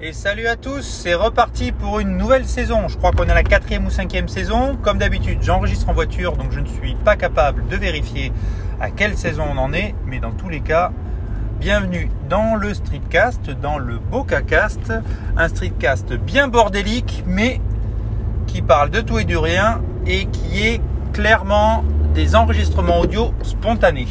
Et salut à tous, c'est reparti pour une nouvelle saison. Je crois qu'on est la quatrième ou cinquième saison. Comme d'habitude, j'enregistre en voiture, donc je ne suis pas capable de vérifier à quelle saison on en est. Mais dans tous les cas, bienvenue dans le Streetcast, dans le BocaCast. Un Streetcast bien bordélique, mais qui parle de tout et du rien et qui est clairement des enregistrements audio spontanés.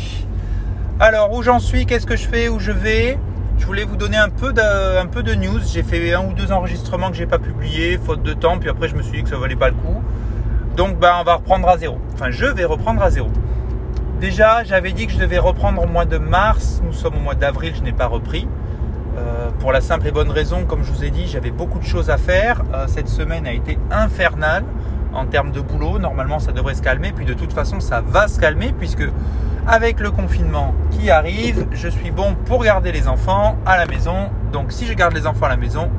Alors, où j'en suis, qu'est-ce que je fais, où je vais? Je voulais vous donner un peu de, news. J'ai fait un ou deux enregistrements que j'ai pas publiés, faute de temps. Puis après, je me suis dit que ça valait pas le coup. Donc, ben, on va reprendre à zéro. Enfin, je vais reprendre à zéro. Déjà, j'avais dit que je devais reprendre au mois de mars. Nous sommes au mois d'avril, je n'ai pas repris. Euh, pour la simple et bonne raison, comme je vous ai dit, j'avais beaucoup de choses à faire. Euh, cette semaine a été infernale en termes de boulot. Normalement, ça devrait se calmer. Puis de toute façon, ça va se calmer puisque avec le confinement qui arrive, je suis bon pour garder les enfants à la maison. Donc si je garde les enfants à la maison,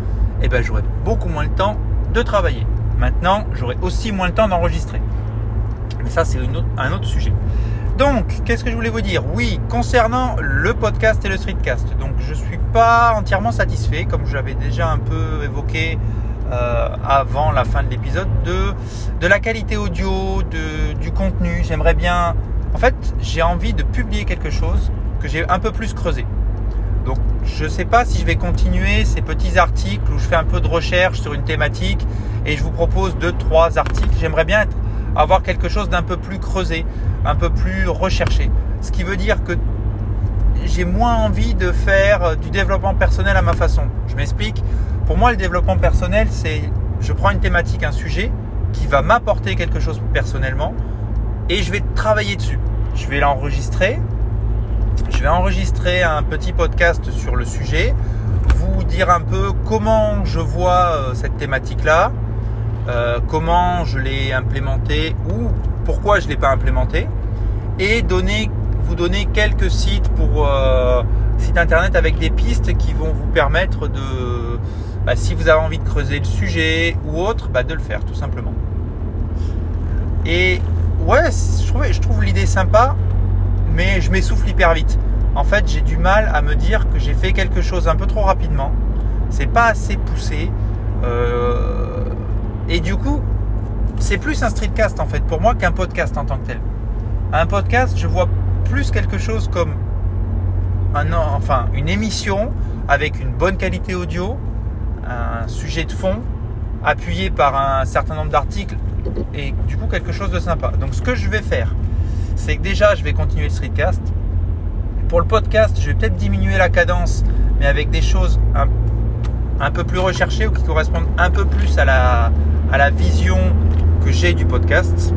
eh ben, j'aurai beaucoup moins le temps de travailler. Maintenant, j'aurai aussi moins le temps d'enregistrer. Mais ça, c'est un autre sujet. Donc, qu'est-ce que je voulais vous dire? Oui, concernant le podcast et le streetcast. Donc, je ne suis pas entièrement satisfait, comme j'avais déjà un peu évoqué euh, avant la fin de l'épisode, de, de la qualité audio, de, du contenu. J'aimerais bien en fait, j'ai envie de publier quelque chose que j'ai un peu plus creusé. Donc, je ne sais pas si je vais continuer ces petits articles où je fais un peu de recherche sur une thématique et je vous propose deux, trois articles. J'aimerais bien avoir quelque chose d'un peu plus creusé, un peu plus recherché. Ce qui veut dire que j'ai moins envie de faire du développement personnel à ma façon. Je m'explique. Pour moi, le développement personnel, c'est je prends une thématique, un sujet qui va m'apporter quelque chose personnellement et je vais travailler dessus. Je vais l'enregistrer. Je vais enregistrer un petit podcast sur le sujet, vous dire un peu comment je vois euh, cette thématique-là, euh, comment je l'ai implémenté ou pourquoi je ne l'ai pas implémenté, et donner, vous donner quelques sites pour euh, internet avec des pistes qui vont vous permettre de, bah, si vous avez envie de creuser le sujet ou autre, bah, de le faire tout simplement. Et ouais, je trouve, je trouve l'idée sympa, mais je m'essouffle hyper vite. En fait, j'ai du mal à me dire que j'ai fait quelque chose un peu trop rapidement. C'est pas assez poussé. Euh, et du coup, c'est plus un streetcast en fait pour moi qu'un podcast en tant que tel. Un podcast, je vois plus quelque chose comme un, enfin, une émission avec une bonne qualité audio, un sujet de fond, appuyé par un certain nombre d'articles et du coup quelque chose de sympa. Donc ce que je vais faire, c'est que déjà je vais continuer le streetcast. Pour le podcast, je vais peut-être diminuer la cadence, mais avec des choses un, peu plus recherchées ou qui correspondent un peu plus à la, à la vision que j'ai du podcast.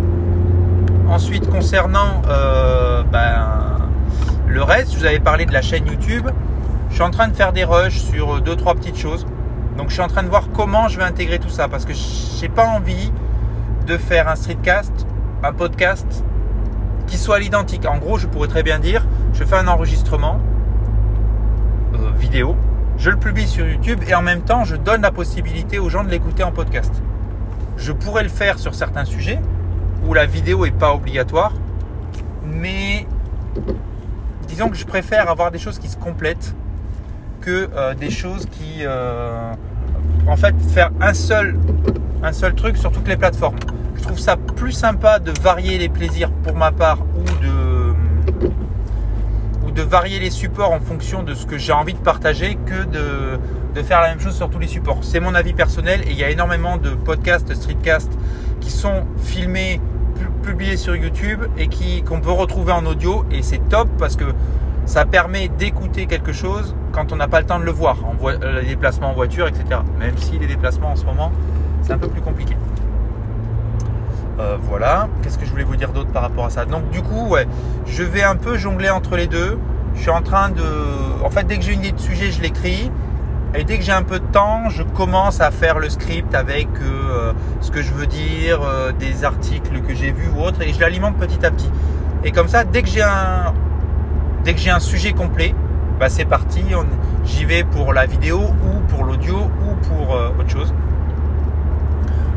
Ensuite, concernant euh, ben, le reste, je vous avais parlé de la chaîne YouTube. Je suis en train de faire des rushs sur deux trois petites choses. Donc je suis en train de voir comment je vais intégrer tout ça parce que j'ai pas envie de faire un streetcast, un podcast qui soit l'identique. En gros, je pourrais très bien dire, je fais un enregistrement euh, vidéo, je le publie sur YouTube et en même temps, je donne la possibilité aux gens de l'écouter en podcast. Je pourrais le faire sur certains sujets où la vidéo n'est pas obligatoire, mais disons que je préfère avoir des choses qui se complètent que euh, des choses qui, euh, en fait, faire un seul, truc sur toutes les plateformes trouve ça plus sympa de varier les plaisirs pour ma part ou de, de varier les supports en fonction de ce que j'ai envie de partager que de, de faire la même chose sur tous les supports. C'est mon avis personnel et il y a énormément de podcasts, streetcasts qui sont filmés, publiés sur YouTube et qui, qu'on peut retrouver en audio et c'est top parce que ça permet d'écouter quelque chose quand on n'a pas le temps de le voir, en euh, les déplacements en voiture, etc. Même si les déplacements en ce moment, c'est un peu plus compliqué. Euh, voilà. Qu'est-ce que je voulais vous dire d'autre par rapport à ça? Donc du coup, je vais un peu jongler entre les deux. Je suis en train de... En fait, dès que j'ai une idée de sujet, je l'écris. Et dès que j'ai un peu de temps, je commence à faire le script avec euh, ce que je veux dire, euh, des articles que j'ai vus ou autres, et je l'alimente petit à petit. Et comme ça, dès que j'ai un, dès que j'ai un sujet complet, bah c'est parti. J'y vais pour la vidéo ou pour l'audio ou pour autre chose.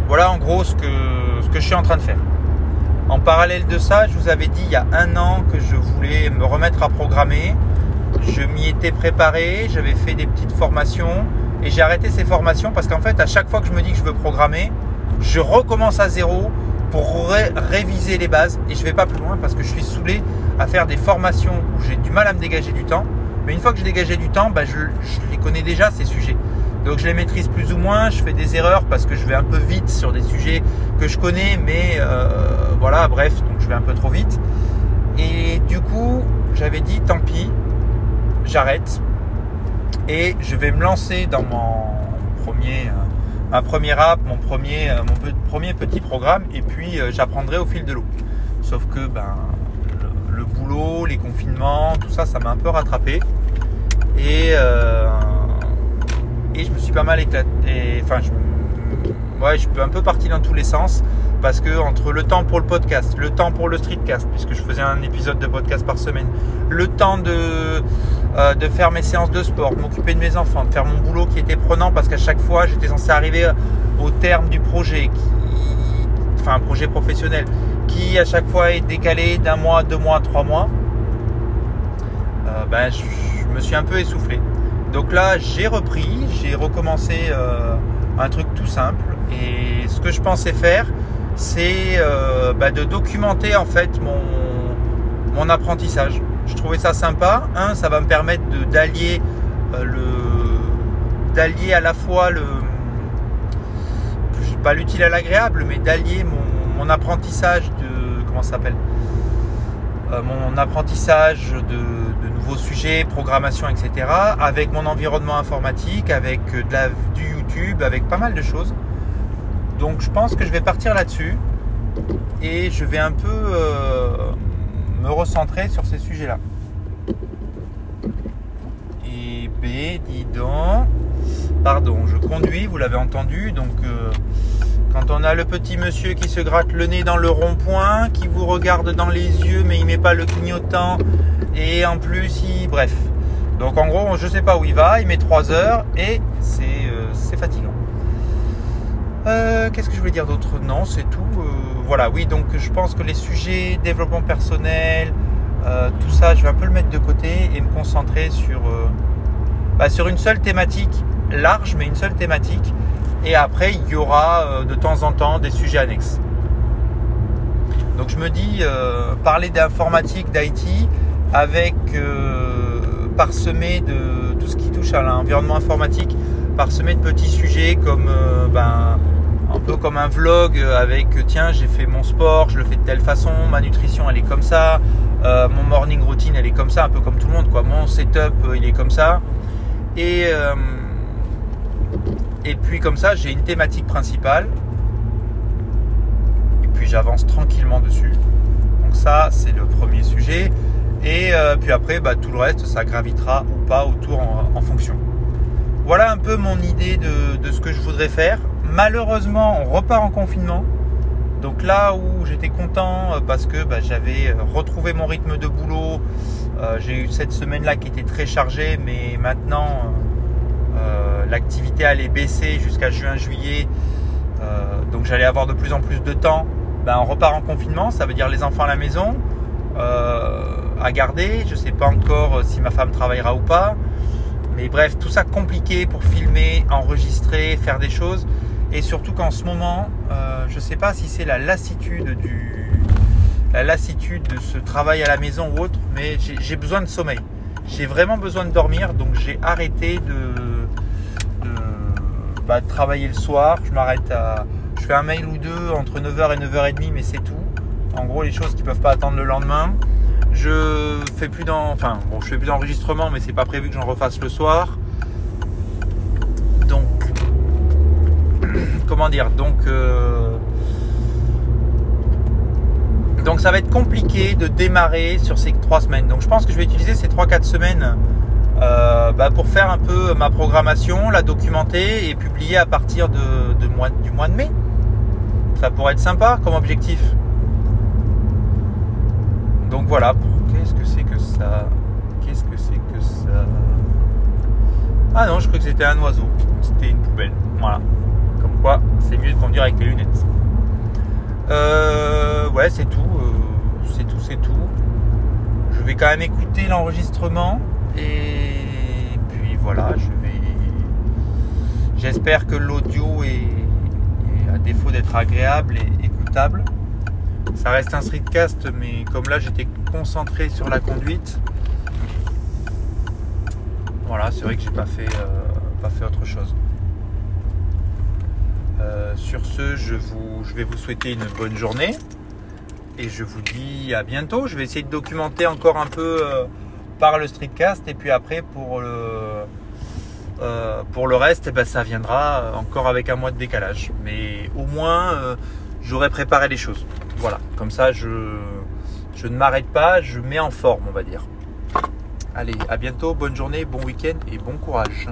Voilà en gros ce que, ce que je suis en train de faire. En parallèle de ça, je vous avais dit il y a un an que je voulais me remettre à programmer. Je m'y étais préparé, j'avais fait des petites formations Et j'ai arrêté ces formations parce qu'en fait, à chaque fois que je me dis que je veux programmer, je recommence à zéro pour réviser les bases. Et je vais pas plus loin parce que je suis saoulé à faire des formations où j'ai du mal à me dégager du temps. Mais une fois que j'ai dégagé du temps, bah, je, les connais déjà ces sujets. Donc je les maîtrise plus ou moins, je fais des erreurs parce que je vais un peu vite sur des sujets que je connais, mais euh, voilà, bref, donc je vais un peu trop vite. Et du coup, j'avais dit tant pis, j'arrête et je vais me lancer dans mon premier, euh, ma app, mon premier, euh, mon premier petit programme et puis j'apprendrai au fil de l'eau. Sauf que ben le, boulot, les confinements, tout ça, ça m'a un peu rattrapé et et je me suis pas mal éclaté. Enfin, je, ouais, je suis un peu parti dans tous les sens parce que entre le temps pour le podcast, le temps pour le streetcast, puisque je faisais un épisode de podcast par semaine, le temps de, euh, de faire mes séances de sport, de m'occuper de mes enfants, de faire mon boulot qui était prenant parce qu'à chaque fois j'étais censé arriver au terme du projet, enfin un projet professionnel, qui à chaque fois est décalé d'un mois, deux mois, trois mois. Euh, ben, je, me suis un peu essoufflé. Donc là, j'ai repris, j'ai recommencé euh, un truc tout simple. Et ce que je pensais faire, c'est euh, bah, de documenter en fait mon apprentissage. Ça sympa. Ça va me permettre d'allier euh, le d'allier à la fois le pas l'utile à l'agréable, mais d'allier mon, apprentissage de comment s'appelle mon apprentissage de nouveaux sujets, programmation, etc. Avec mon environnement informatique, avec de la, du YouTube, avec pas mal de choses. Donc je pense que je vais partir là-dessus et je vais un peu euh, me recentrer sur ces sujets-là. Et B, dis donc. Pardon, je conduis, vous l'avez entendu, donc euh, quand on a le petit monsieur qui se gratte le nez dans le rond-point, qui vous regarde dans les yeux mais il met pas le clignotant et en plus il bref. Donc en gros, je sais pas où il va, il met 3 heures et c'est euh, fatigant. Euh, qu'est-ce que je voulais dire d'autre? Non, c'est tout. Euh, voilà, oui, donc je pense que les sujets développement personnel, tout ça, je vais un peu le mettre de côté et me concentrer sur, bah, sur une seule thématique large, mais une seule thématique et après, il y aura euh, de temps en temps des sujets annexes. Donc je me dis, euh, parler d'informatique, d'IT, avec euh, parsemé de tout ce qui touche à l'environnement informatique, parsemé de petits sujets comme ben, un peu comme un vlog avec tiens j'ai fait mon sport, je le fais de telle façon, ma nutrition elle est comme ça, mon morning routine elle est comme ça, un peu comme tout le monde quoi, mon setup il est comme ça. Et et puis comme ça, j'ai une thématique principale. Et puis j'avance tranquillement dessus. Donc ça, c'est le premier sujet. Et euh, puis après, bah, tout le reste, ça gravitera ou pas autour en, fonction. Voilà un peu mon idée de, ce que je voudrais faire. Malheureusement, on repart en confinement. Donc là où j'étais content euh, parce que bah, j'avais euh, retrouvé mon rythme de boulot, j'ai eu cette semaine-là qui était très chargée, mais maintenant euh, l'activité allait baisser jusqu'à juin-juillet, euh, donc j'allais avoir de plus en plus de temps. Ben, on repart en confinement, ça veut dire les enfants à la maison, euh, à garder. Je ne sais pas encore si ma femme travaillera ou pas. Mais bref, tout ça compliqué pour filmer, enregistrer, faire des choses. Et surtout qu'en ce moment, je ne sais pas si c'est la lassitude du, la lassitude de ce travail à la maison ou autre, mais j'ai besoin de sommeil. J'ai vraiment besoin de dormir, donc j'ai arrêté de, bah, de travailler le soir. Je m'arrête à. Je fais un mail ou deux entre 9h et 9h30, mais c'est tout. En gros, les choses qui peuvent pas attendre le lendemain. Je fais plus dans. Enfin, bon, je fais plus d'enregistrement, mais c'est pas prévu que j'en refasse le soir. Donc. Comment dire Donc. Euh, donc ça va être compliqué de démarrer sur ces trois semaines. Donc je pense que je vais utiliser ces 3-4 semaines euh, bah, pour faire un peu ma programmation, la documenter et publier à partir de, du mois de mai. Ça pourrait être sympa comme objectif. Donc voilà, qu'est-ce que c'est que ça? Qu'est-ce que c'est que ça? Ah non, je crois que c'était un oiseau. C'était une poubelle. Voilà. C'est mieux de conduire avec les lunettes. Euh, ouais, c'est tout. Euh, c'est tout, c'est tout. Je vais quand même écouter l'enregistrement. Et puis voilà, je vais. J'espère que l'audio est, à défaut d'être agréable et écoutable. Ça reste un streetcast, mais comme là j'étais concentré sur la conduite, voilà, c'est vrai que j'ai pas fait, euh, pas fait autre chose. Euh, sur ce, je, vais vous souhaiter une bonne journée et je vous dis à bientôt. Je vais essayer de documenter encore un peu euh, par le streetcast et puis après pour le, le reste, eh ben, ça viendra encore avec un mois de décalage. Mais au moins, j'aurai préparé les choses. Voilà, comme ça, je ne m'arrête pas, je mets en forme, on va dire. Allez, à bientôt, bonne journée, bon week-end et bon courage.